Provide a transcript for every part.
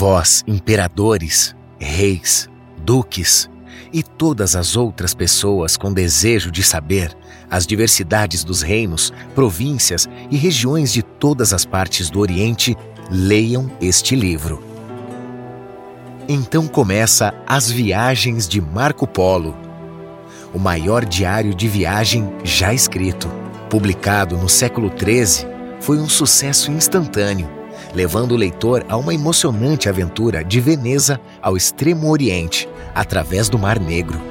Vós, imperadores, reis, duques e todas as outras pessoas com desejo de saber as diversidades dos reinos, províncias e regiões de todas as partes do Oriente, leiam este livro. Então começa As Viagens de Marco Polo, o maior diário de viagem já escrito. Publicado no século XIII, foi um sucesso instantâneo, levando o leitor a uma emocionante aventura de Veneza ao Extremo Oriente, através do Mar Negro.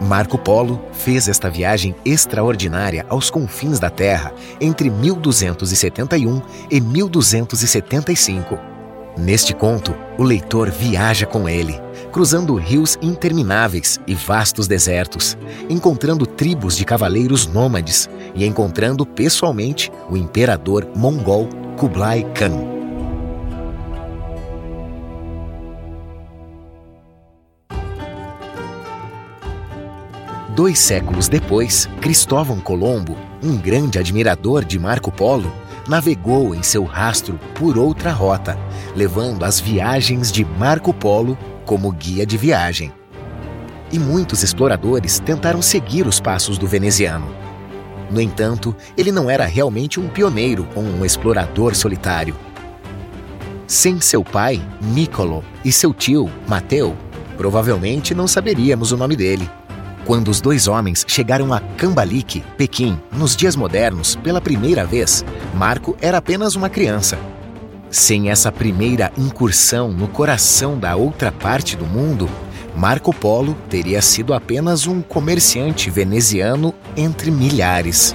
Marco Polo fez esta viagem extraordinária aos confins da Terra entre 1271 e 1275. Neste conto, o leitor viaja com ele, cruzando rios intermináveis e vastos desertos, encontrando tribos de cavaleiros nômades e encontrando pessoalmente o imperador mongol Kublai Khan. Dois séculos depois, Cristóvão Colombo, um grande admirador de Marco Polo, navegou em seu rastro por outra rota, levando as viagens de Marco Polo como guia de viagem. E muitos exploradores tentaram seguir os passos do veneziano. No entanto, ele não era realmente um pioneiro ou um explorador solitário. Sem seu pai, Niccolo, e seu tio, Mateu, provavelmente não saberíamos o nome dele. Quando os dois homens chegaram a Cambalique, Pequim, nos dias modernos, pela primeira vez, Marco era apenas uma criança. Sem essa primeira incursão no coração da outra parte do mundo, Marco Polo teria sido apenas um comerciante veneziano entre milhares.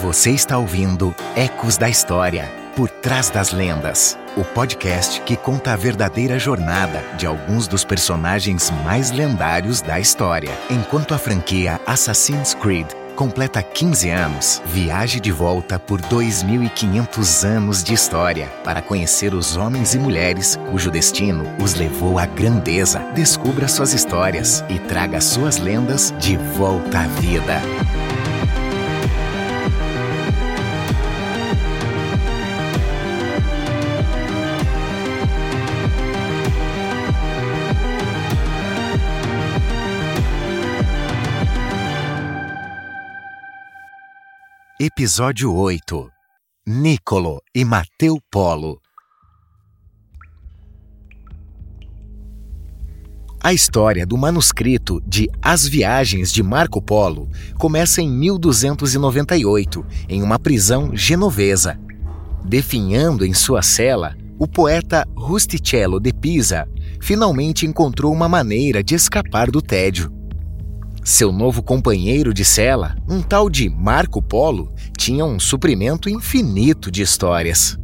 Você está ouvindo Ecos da História Por Trás das Lendas o podcast que conta a verdadeira jornada de alguns dos personagens mais lendários da história. Enquanto a franquia Assassin's Creed completa 15 anos, viaje de volta por 2.500 anos de história para conhecer os homens e mulheres cujo destino os levou à grandeza. Descubra suas histórias e traga suas lendas de volta à vida. Episódio 8 Nicolo e Mateu Polo A história do manuscrito de As Viagens de Marco Polo começa em 1298, em uma prisão genovesa. Definhando em sua cela, o poeta Rusticello de Pisa finalmente encontrou uma maneira de escapar do tédio. Seu novo companheiro de cela, um tal de Marco Polo, tinha um suprimento infinito de histórias.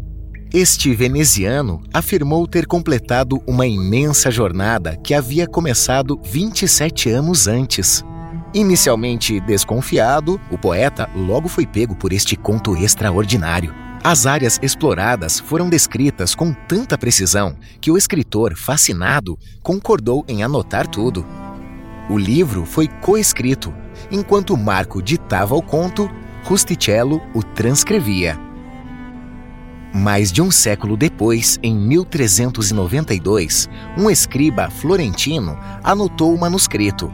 Este veneziano afirmou ter completado uma imensa jornada que havia começado 27 anos antes. Inicialmente desconfiado, o poeta logo foi pego por este conto extraordinário. As áreas exploradas foram descritas com tanta precisão que o escritor, fascinado, concordou em anotar tudo. O livro foi coescrito. Enquanto Marco ditava o conto, Rusticello o transcrevia. Mais de um século depois, em 1392, um escriba florentino anotou o manuscrito.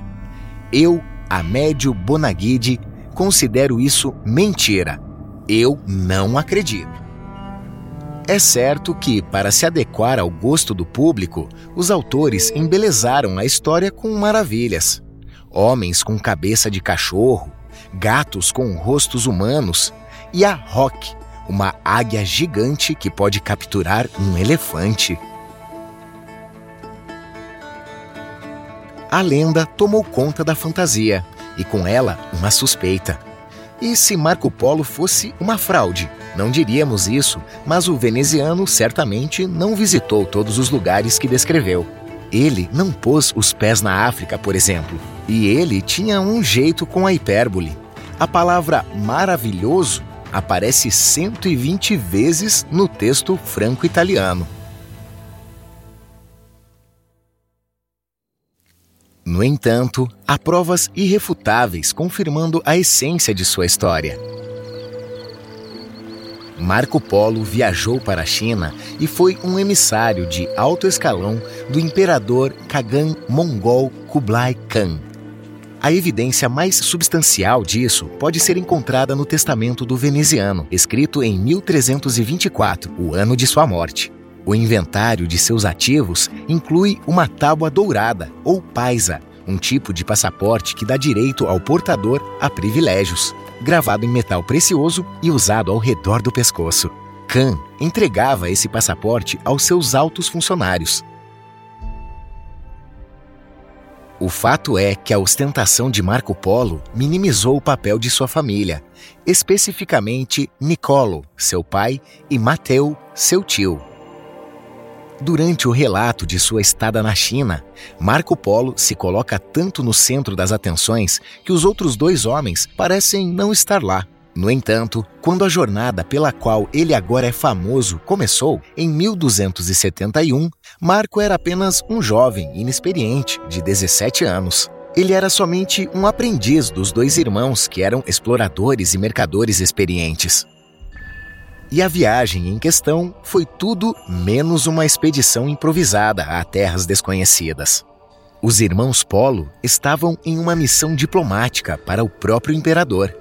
Eu, Amédio Bonaguide, considero isso mentira. Eu não acredito. É certo que, para se adequar ao gosto do público, os autores embelezaram a história com maravilhas. Homens com cabeça de cachorro, gatos com rostos humanos e a Rock, uma águia gigante que pode capturar um elefante. a lenda tomou conta da fantasia e, com ela, uma suspeita. E se Marco Polo fosse uma fraude? Não diríamos isso, mas o veneziano certamente não visitou todos os lugares que descreveu. Ele não pôs os pés na África, por exemplo, e ele tinha um jeito com a hipérbole. A palavra maravilhoso aparece 120 vezes no texto franco-italiano. No entanto, há provas irrefutáveis confirmando a essência de sua história. Marco Polo viajou para a China e foi um emissário de alto escalão do imperador Kagan Mongol Kublai Khan. A evidência mais substancial disso pode ser encontrada no Testamento do Veneziano, escrito em 1324, o ano de sua morte. O inventário de seus ativos inclui uma tábua dourada, ou paisa, um tipo de passaporte que dá direito ao portador a privilégios, gravado em metal precioso e usado ao redor do pescoço. Khan entregava esse passaporte aos seus altos funcionários. O fato é que a ostentação de Marco Polo minimizou o papel de sua família, especificamente Nicolo, seu pai, e Mateu, seu tio. Durante o relato de sua estada na China, Marco Polo se coloca tanto no centro das atenções que os outros dois homens parecem não estar lá. No entanto, quando a jornada pela qual ele agora é famoso começou, em 1271, Marco era apenas um jovem inexperiente de 17 anos. Ele era somente um aprendiz dos dois irmãos que eram exploradores e mercadores experientes. E a viagem em questão foi tudo menos uma expedição improvisada a terras desconhecidas. Os irmãos Polo estavam em uma missão diplomática para o próprio imperador.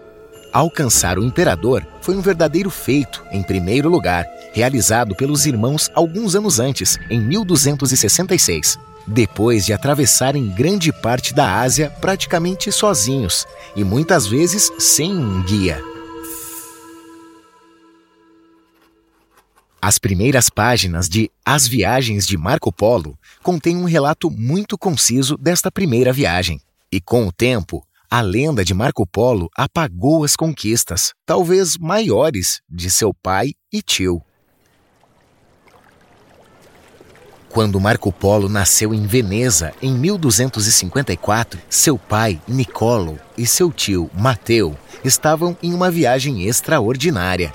Alcançar o imperador foi um verdadeiro feito, em primeiro lugar, realizado pelos irmãos alguns anos antes, em 1266, depois de atravessarem grande parte da Ásia praticamente sozinhos e muitas vezes sem um guia. As primeiras páginas de As Viagens de Marco Polo contêm um relato muito conciso desta primeira viagem. E com o tempo, a lenda de Marco Polo apagou as conquistas, talvez maiores, de seu pai e tio. Quando Marco Polo nasceu em Veneza em 1254, seu pai, Nicolo, e seu tio, Mateu, estavam em uma viagem extraordinária.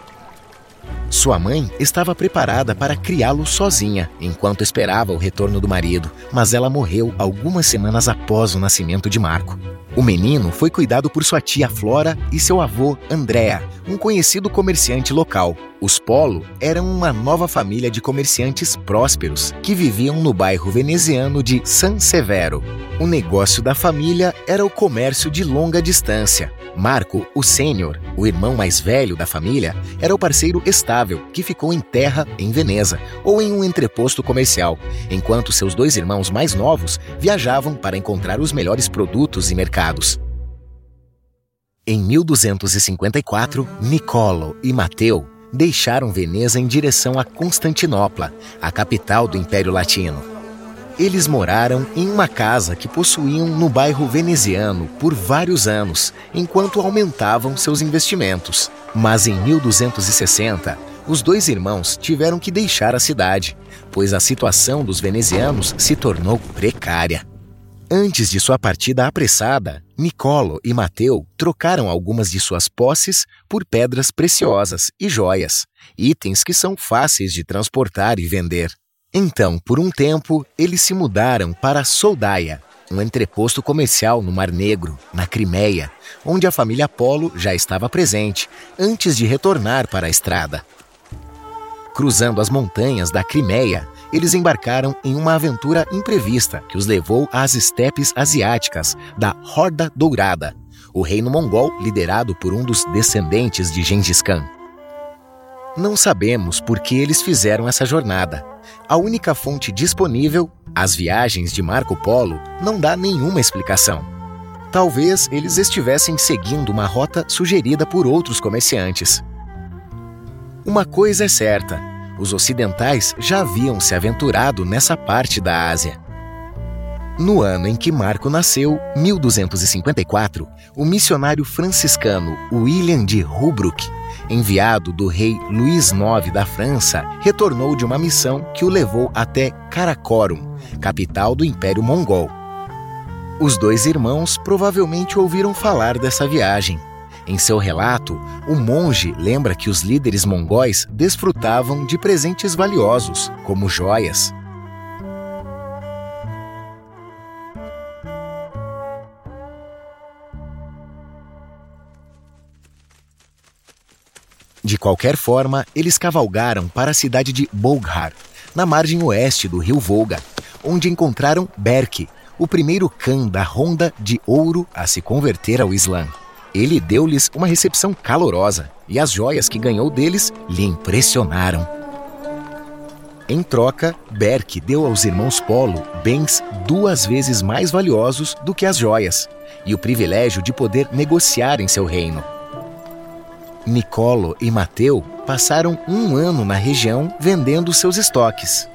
Sua mãe estava preparada para criá-lo sozinha enquanto esperava o retorno do marido, mas ela morreu algumas semanas após o nascimento de Marco. O menino foi cuidado por sua tia Flora e seu avô Andrea, um conhecido comerciante local. Os Polo eram uma nova família de comerciantes prósperos que viviam no bairro veneziano de San Severo. O negócio da família era o comércio de longa distância. Marco, o sênior, o irmão mais velho da família, era o parceiro estável que ficou em terra em Veneza ou em um entreposto comercial, enquanto seus dois irmãos mais novos viajavam para encontrar os melhores produtos e mercados. Em 1254, Nicolo e Mateu deixaram Veneza em direção a Constantinopla, a capital do Império Latino. Eles moraram em uma casa que possuíam no bairro veneziano por vários anos, enquanto aumentavam seus investimentos. Mas em 1260, os dois irmãos tiveram que deixar a cidade, pois a situação dos venezianos se tornou precária. Antes de sua partida apressada, Nicolo e Mateu trocaram algumas de suas posses por pedras preciosas e joias, itens que são fáceis de transportar e vender. Então, por um tempo, eles se mudaram para Soldaia, um entreposto comercial no Mar Negro, na Crimeia, onde a família Polo já estava presente, antes de retornar para a estrada. Cruzando as montanhas da Crimeia, eles embarcaram em uma aventura imprevista que os levou às estepes asiáticas da Horda Dourada, o reino mongol liderado por um dos descendentes de Gengis Khan. Não sabemos por que eles fizeram essa jornada. A única fonte disponível, as viagens de Marco Polo, não dá nenhuma explicação. Talvez eles estivessem seguindo uma rota sugerida por outros comerciantes. Uma coisa é certa: os ocidentais já haviam se aventurado nessa parte da Ásia. No ano em que Marco nasceu, 1254, o missionário franciscano William de Rubruck, enviado do rei Luís IX da França, retornou de uma missão que o levou até Karakorum, capital do Império Mongol. Os dois irmãos provavelmente ouviram falar dessa viagem. Em seu relato, o monge lembra que os líderes mongóis desfrutavam de presentes valiosos, como joias, De qualquer forma, eles cavalgaram para a cidade de Bolghar, na margem oeste do rio Volga, onde encontraram Berke, o primeiro Khan da Ronda de Ouro a se converter ao Islã. Ele deu-lhes uma recepção calorosa e as joias que ganhou deles lhe impressionaram. Em troca, Berke deu aos irmãos Polo bens duas vezes mais valiosos do que as joias e o privilégio de poder negociar em seu reino. Nicolo e Mateu passaram um ano na região vendendo seus estoques.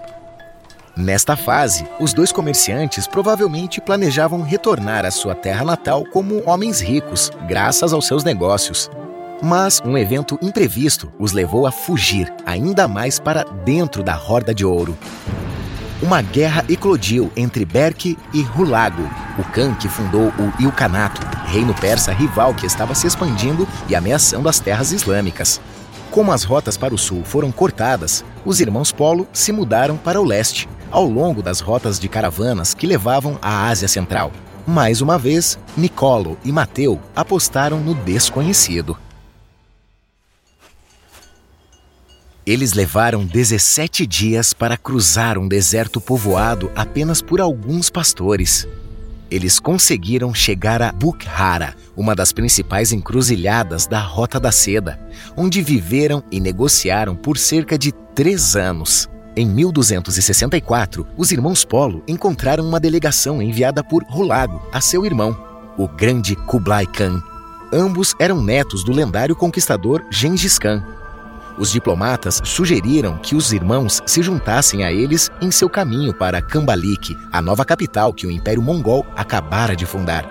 Nesta fase, os dois comerciantes provavelmente planejavam retornar à sua terra natal como homens ricos, graças aos seus negócios. Mas um evento imprevisto os levou a fugir ainda mais para dentro da Horda de Ouro uma guerra eclodiu entre Berke e Hulagu, o Khan que fundou o Ilkhanato, reino persa rival que estava se expandindo e ameaçando as terras islâmicas. Como as rotas para o sul foram cortadas, os irmãos Polo se mudaram para o leste, ao longo das rotas de caravanas que levavam à Ásia Central. Mais uma vez, Nicolo e Mateu apostaram no desconhecido. Eles levaram 17 dias para cruzar um deserto povoado apenas por alguns pastores. Eles conseguiram chegar a Bukhara, uma das principais encruzilhadas da Rota da Seda, onde viveram e negociaram por cerca de três anos. Em 1264, os irmãos Polo encontraram uma delegação enviada por Hulago a seu irmão, o grande Kublai Khan. Ambos eram netos do lendário conquistador Gengis Khan, os diplomatas sugeriram que os irmãos se juntassem a eles em seu caminho para Kambalik, a nova capital que o Império Mongol acabara de fundar.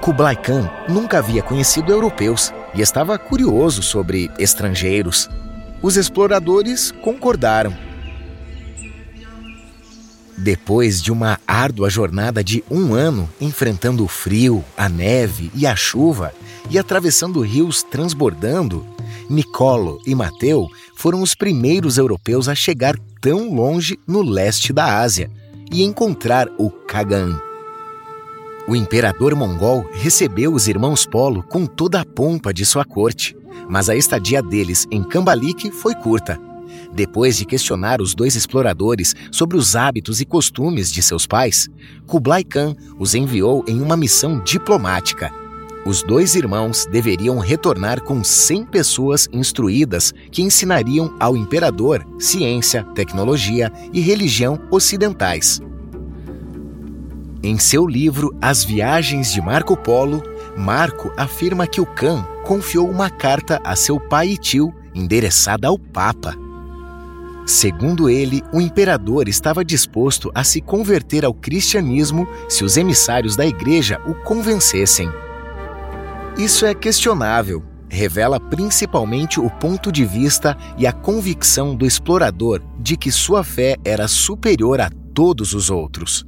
Kublai Khan nunca havia conhecido europeus e estava curioso sobre estrangeiros. Os exploradores concordaram. Depois de uma árdua jornada de um ano enfrentando o frio, a neve e a chuva e atravessando rios transbordando, Nicolo e Mateu foram os primeiros europeus a chegar tão longe no leste da Ásia e encontrar o Kagan. O imperador mongol recebeu os irmãos Polo com toda a pompa de sua corte, mas a estadia deles em Cambalik foi curta. Depois de questionar os dois exploradores sobre os hábitos e costumes de seus pais, Kublai Khan os enviou em uma missão diplomática os dois irmãos deveriam retornar com 100 pessoas instruídas que ensinariam ao imperador ciência, tecnologia e religião ocidentais. Em seu livro As Viagens de Marco Polo, Marco afirma que o Khan confiou uma carta a seu pai e tio endereçada ao Papa. Segundo ele, o imperador estava disposto a se converter ao cristianismo se os emissários da igreja o convencessem. Isso é questionável. Revela principalmente o ponto de vista e a convicção do explorador de que sua fé era superior a todos os outros.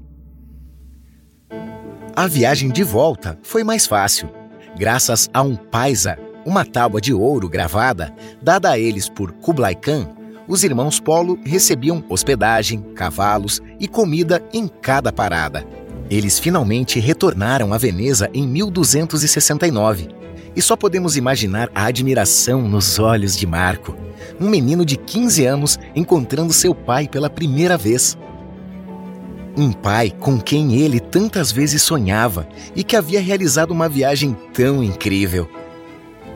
A viagem de volta foi mais fácil, graças a um paisa, uma tábua de ouro gravada, dada a eles por Kublai Khan. Os irmãos Polo recebiam hospedagem, cavalos e comida em cada parada. Eles finalmente retornaram a Veneza em 1269. E só podemos imaginar a admiração nos olhos de Marco, um menino de 15 anos encontrando seu pai pela primeira vez. Um pai com quem ele tantas vezes sonhava e que havia realizado uma viagem tão incrível.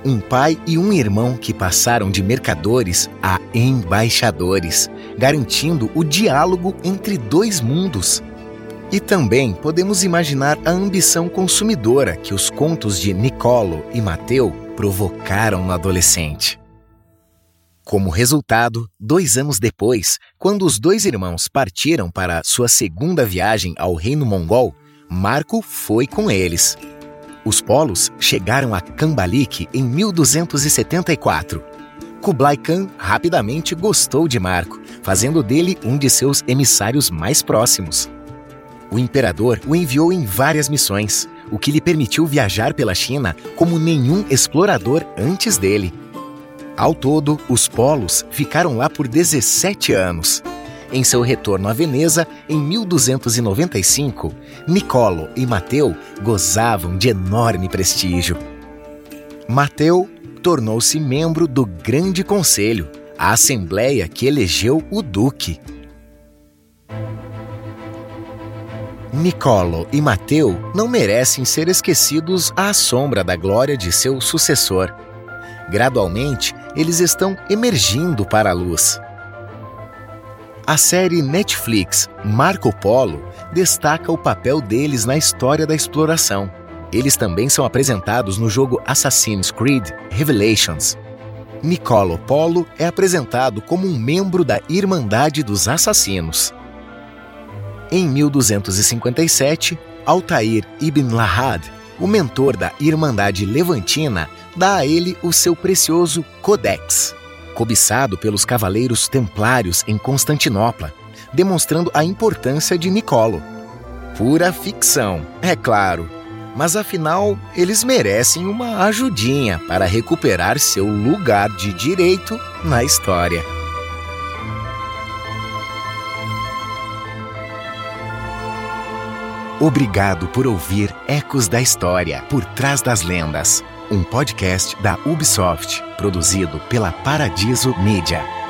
Um pai e um irmão que passaram de mercadores a embaixadores, garantindo o diálogo entre dois mundos. E também podemos imaginar a ambição consumidora que os contos de Nicolo e Mateu provocaram no adolescente. Como resultado, dois anos depois, quando os dois irmãos partiram para sua segunda viagem ao Reino Mongol, Marco foi com eles. Os polos chegaram a Kambalik em 1274. Kublai Khan rapidamente gostou de Marco, fazendo dele um de seus emissários mais próximos. O imperador o enviou em várias missões, o que lhe permitiu viajar pela China como nenhum explorador antes dele. Ao todo, os polos ficaram lá por 17 anos. Em seu retorno a Veneza, em 1295, Nicolo e Mateu gozavam de enorme prestígio. Mateu tornou-se membro do Grande Conselho, a assembleia que elegeu o Duque. Nicolo e Mateu não merecem ser esquecidos à sombra da glória de seu sucessor. Gradualmente, eles estão emergindo para a luz. A série Netflix Marco Polo destaca o papel deles na história da exploração. Eles também são apresentados no jogo Assassin's Creed Revelations. Nicolo Polo é apresentado como um membro da Irmandade dos Assassinos. Em 1257, Altair ibn Lahad, o mentor da Irmandade Levantina, dá a ele o seu precioso Codex, cobiçado pelos cavaleiros templários em Constantinopla, demonstrando a importância de Nicolo. Pura ficção, é claro, mas afinal eles merecem uma ajudinha para recuperar seu lugar de direito na história. Obrigado por ouvir Ecos da História por trás das lendas um podcast da Ubisoft, produzido pela Paradiso Media.